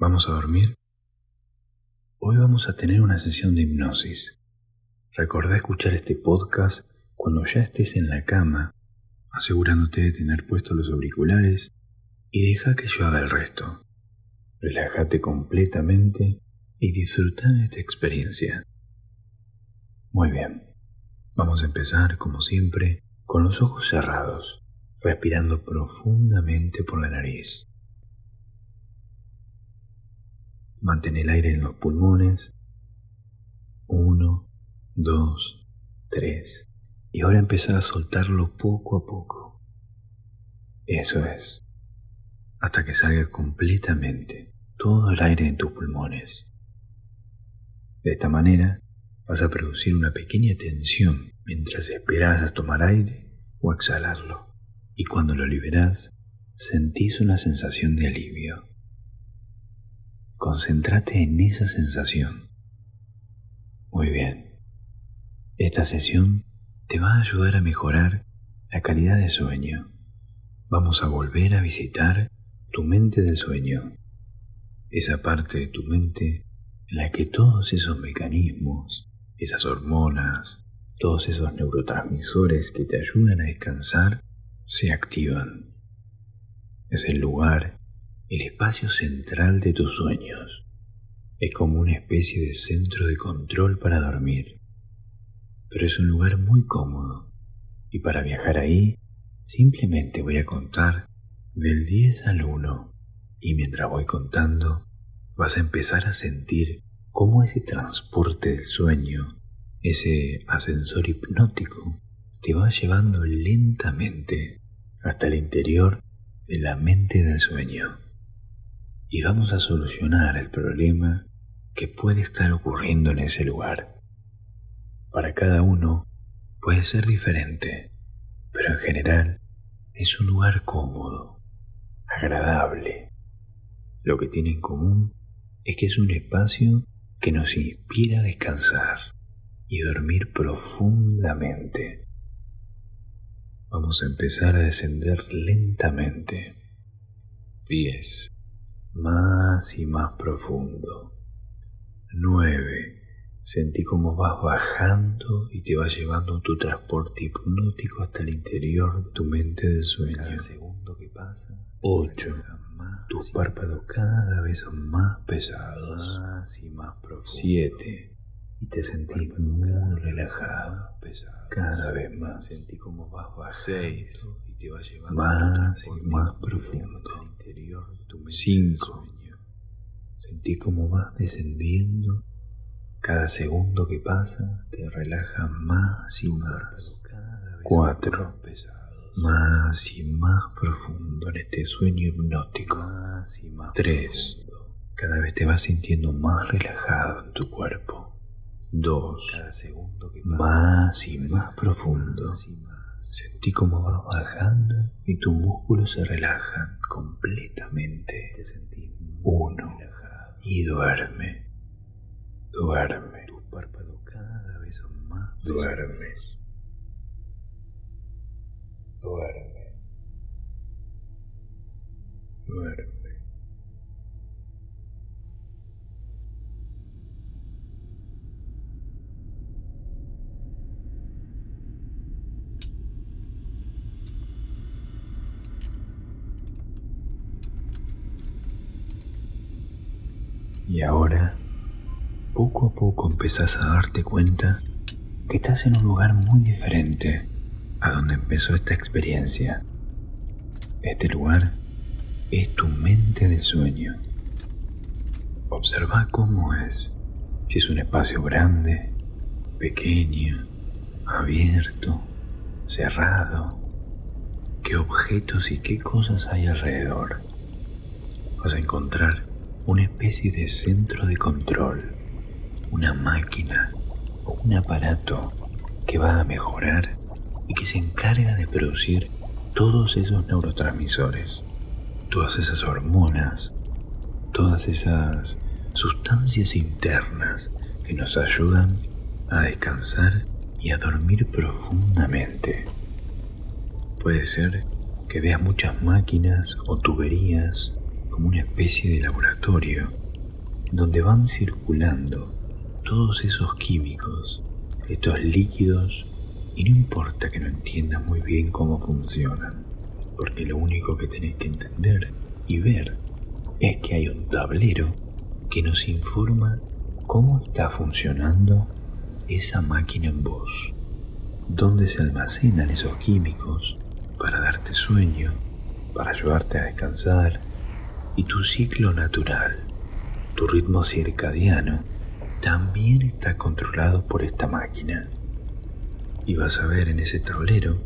¿Vamos a dormir? Hoy vamos a tener una sesión de hipnosis. Recordá escuchar este podcast cuando ya estés en la cama, asegurándote de tener puestos los auriculares y deja que yo haga el resto. Relájate completamente y disfruta de esta experiencia. Muy bien, vamos a empezar como siempre con los ojos cerrados, respirando profundamente por la nariz. Mantén el aire en los pulmones. Uno, dos, tres. Y ahora empezá a soltarlo poco a poco. Eso es. Hasta que salga completamente todo el aire en tus pulmones. De esta manera vas a producir una pequeña tensión mientras esperas a tomar aire o exhalarlo. Y cuando lo liberas, sentís una sensación de alivio. Concéntrate en esa sensación. Muy bien. Esta sesión te va a ayudar a mejorar la calidad de sueño. Vamos a volver a visitar tu mente del sueño. Esa parte de tu mente en la que todos esos mecanismos, esas hormonas, todos esos neurotransmisores que te ayudan a descansar se activan. Es el lugar el espacio central de tus sueños. Es como una especie de centro de control para dormir. Pero es un lugar muy cómodo. Y para viajar ahí, simplemente voy a contar del 10 al 1. Y mientras voy contando, vas a empezar a sentir cómo ese transporte del sueño, ese ascensor hipnótico, te va llevando lentamente hasta el interior de la mente del sueño y vamos a solucionar el problema que puede estar ocurriendo en ese lugar. Para cada uno puede ser diferente, pero en general es un lugar cómodo, agradable. Lo que tiene en común es que es un espacio que nos inspira a descansar y dormir profundamente. Vamos a empezar a descender lentamente. 10 más y más profundo. 9. Sentí cómo vas bajando y te vas llevando tu transporte hipnótico hasta el interior de tu mente del sueño. Cada segundo que pasa. 8. Tus párpados cada vez son más pesados. Más y más profundos. 7. Y te sentí muy relajado. Cada vez más. Sentí cómo vas bajando. 6 más y más profundo. 5. Sentí como vas descendiendo. Cada segundo que pasa te relaja más y más. 4. Más y más profundo en este sueño hipnótico. 3. Cada vez te vas sintiendo más relajado en tu cuerpo. 2. Más y más profundo. Sentí cómo vas bajando y tus músculos se relajan completamente. Uno. Y duerme. Duerme. Tus párpados cada vez son más. Duermes. Duerme. Duerme. Y ahora, poco a poco empezás a darte cuenta que estás en un lugar muy diferente a donde empezó esta experiencia. Este lugar es tu mente de sueño. Observa cómo es. Si es un espacio grande, pequeño, abierto, cerrado. ¿Qué objetos y qué cosas hay alrededor? Vas a encontrar una especie de centro de control, una máquina o un aparato que va a mejorar y que se encarga de producir todos esos neurotransmisores, todas esas hormonas, todas esas sustancias internas que nos ayudan a descansar y a dormir profundamente. Puede ser que veas muchas máquinas o tuberías como una especie de laboratorio donde van circulando todos esos químicos, estos líquidos, y no importa que no entiendas muy bien cómo funcionan, porque lo único que tenés que entender y ver es que hay un tablero que nos informa cómo está funcionando esa máquina en vos, dónde se almacenan esos químicos para darte sueño, para ayudarte a descansar, y tu ciclo natural, tu ritmo circadiano, también está controlado por esta máquina. Y vas a ver en ese tablero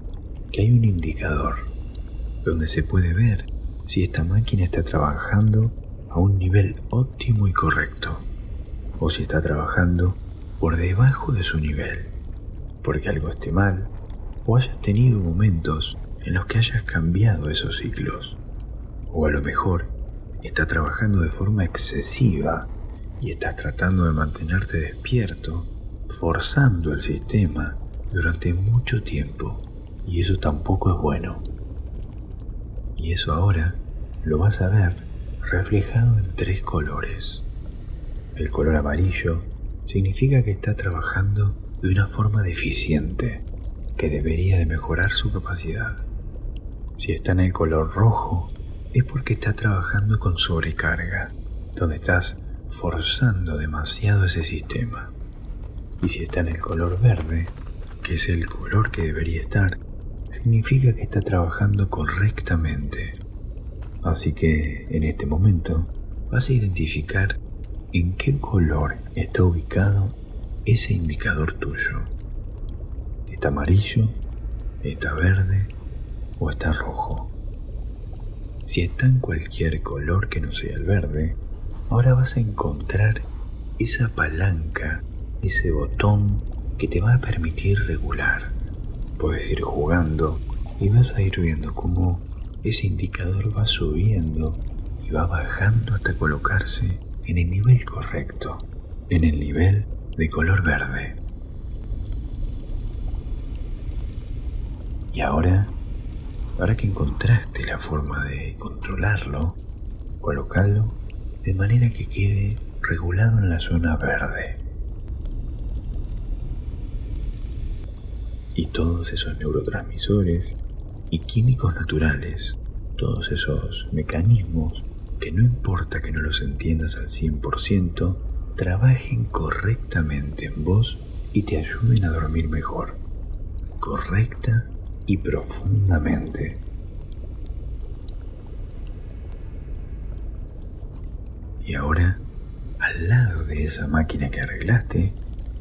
que hay un indicador donde se puede ver si esta máquina está trabajando a un nivel óptimo y correcto o si está trabajando por debajo de su nivel, porque algo esté mal o hayas tenido momentos en los que hayas cambiado esos ciclos, o a lo mejor está trabajando de forma excesiva y estás tratando de mantenerte despierto, forzando el sistema durante mucho tiempo, y eso tampoco es bueno. Y eso ahora lo vas a ver reflejado en tres colores. El color amarillo significa que está trabajando de una forma deficiente, que debería de mejorar su capacidad. Si está en el color rojo, es porque está trabajando con sobrecarga, donde estás forzando demasiado ese sistema. Y si está en el color verde, que es el color que debería estar, significa que está trabajando correctamente. Así que en este momento vas a identificar en qué color está ubicado ese indicador tuyo. ¿Está amarillo? ¿Está verde? ¿O está rojo? Si está en cualquier color que no sea el verde, ahora vas a encontrar esa palanca, ese botón que te va a permitir regular. Puedes ir jugando y vas a ir viendo cómo ese indicador va subiendo y va bajando hasta colocarse en el nivel correcto, en el nivel de color verde. Y ahora, ahora que encontraste la forma de controlarlo, colocalo de manera que quede regulado en la zona verde. Y todos esos neurotransmisores y químicos naturales, todos esos mecanismos que no importa que no los entiendas al 100%, trabajen correctamente en vos y te ayuden a dormir mejor, correcta y profundamente. Y ahora, al lado de esa máquina que arreglaste,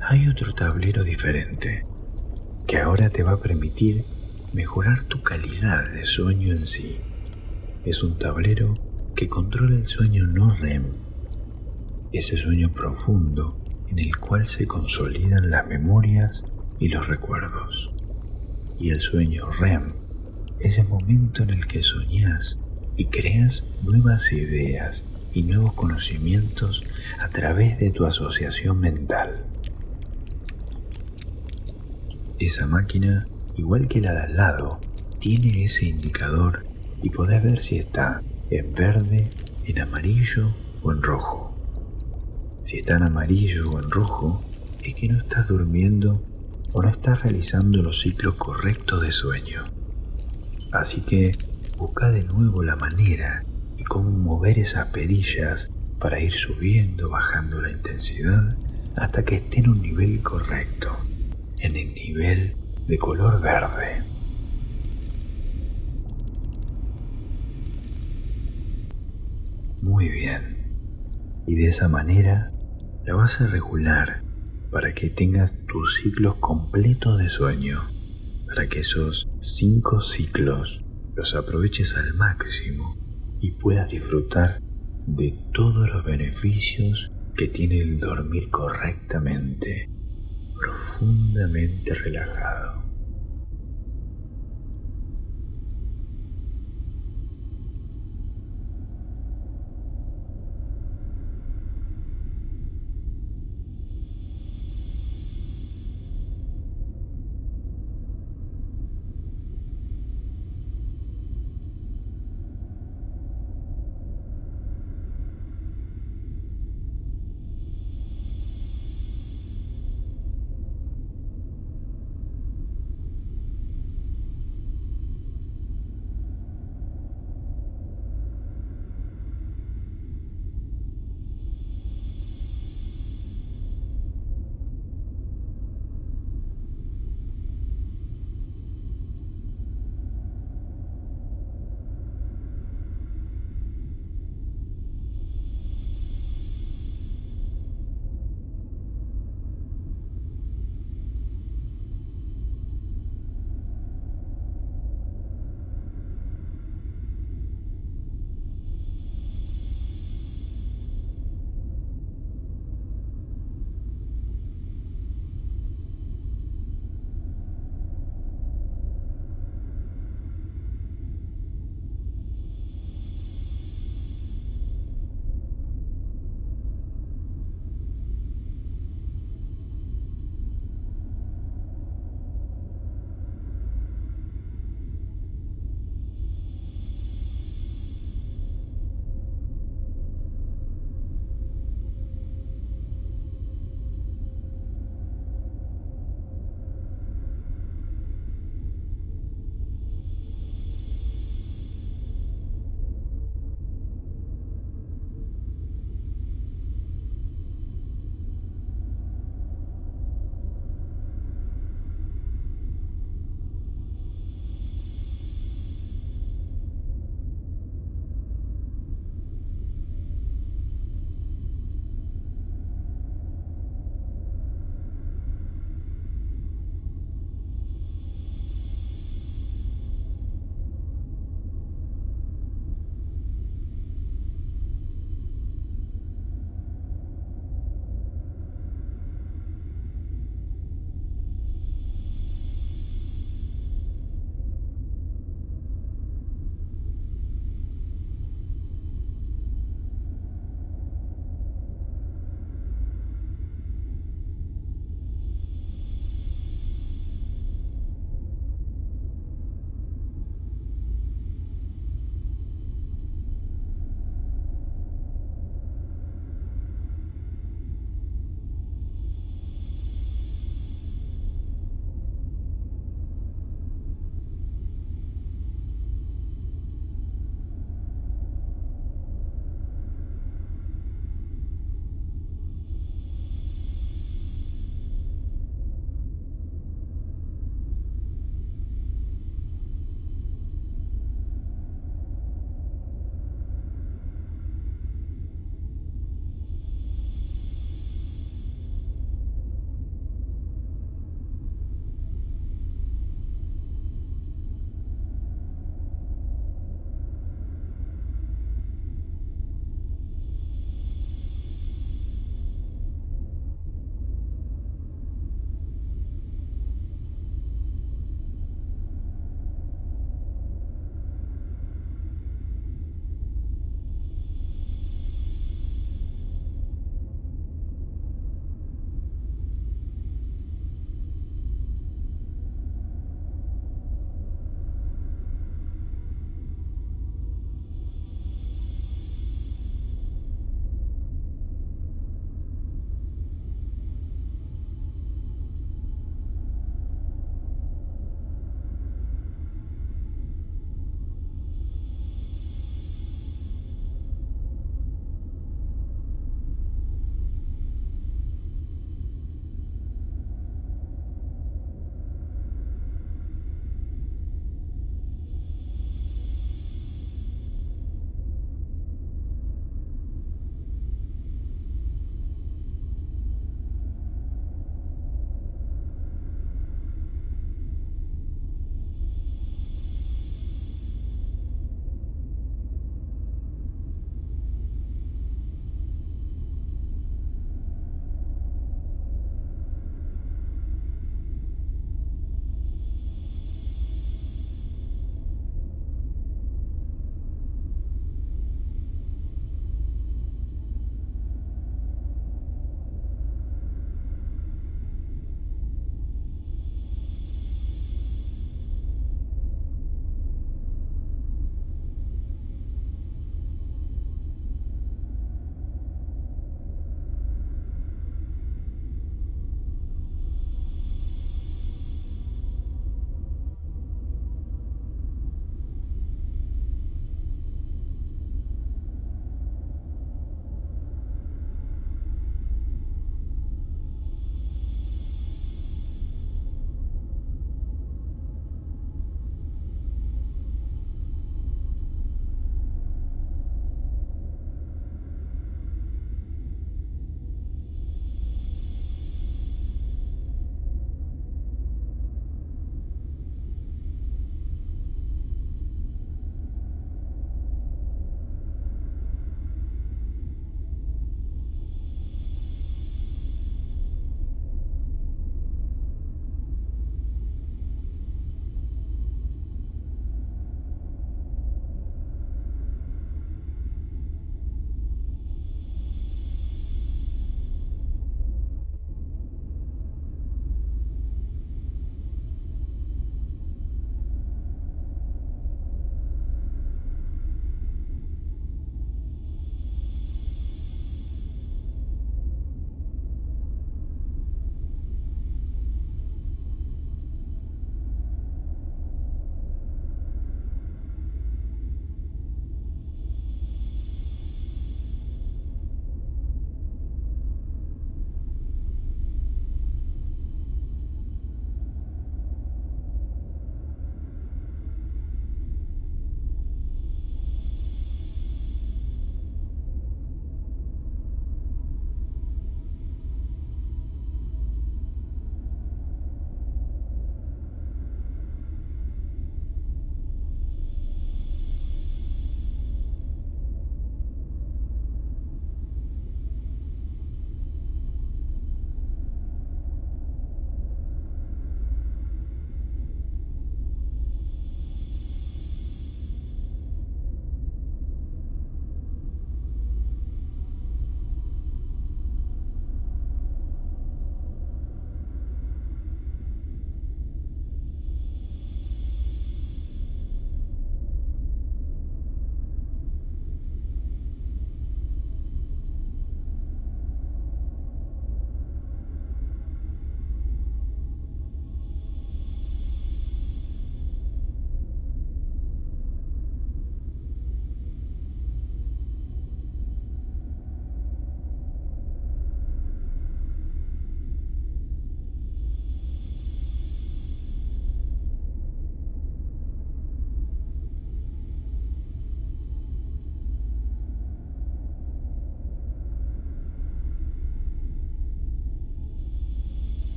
hay otro tablero diferente, que ahora te va a permitir mejorar tu calidad de sueño en sí. Es un tablero que controla el sueño no REM, ese sueño profundo en el cual se consolidan las memorias y los recuerdos. Y el sueño REM es el momento en el que soñás y creas nuevas ideas y nuevos conocimientos a través de tu asociación mental. Esa máquina igual que la de al lado, tiene ese indicador y podés ver si está en verde, en amarillo o en rojo. Si está en amarillo o en rojo, es que no estás durmiendo o no estás realizando los ciclos correctos de sueño. Así que busca de nuevo la manera y cómo mover esas perillas para ir subiendo, bajando la intensidad hasta que esté en un nivel correcto, en el nivel de color verde. Muy bien. Y de esa manera la vas a regular para que tengas tus ciclos completos de sueño, para que esos cinco ciclos los aproveches al máximo y puedas disfrutar de todos los beneficios que tiene el dormir correctamente, profundamente relajado.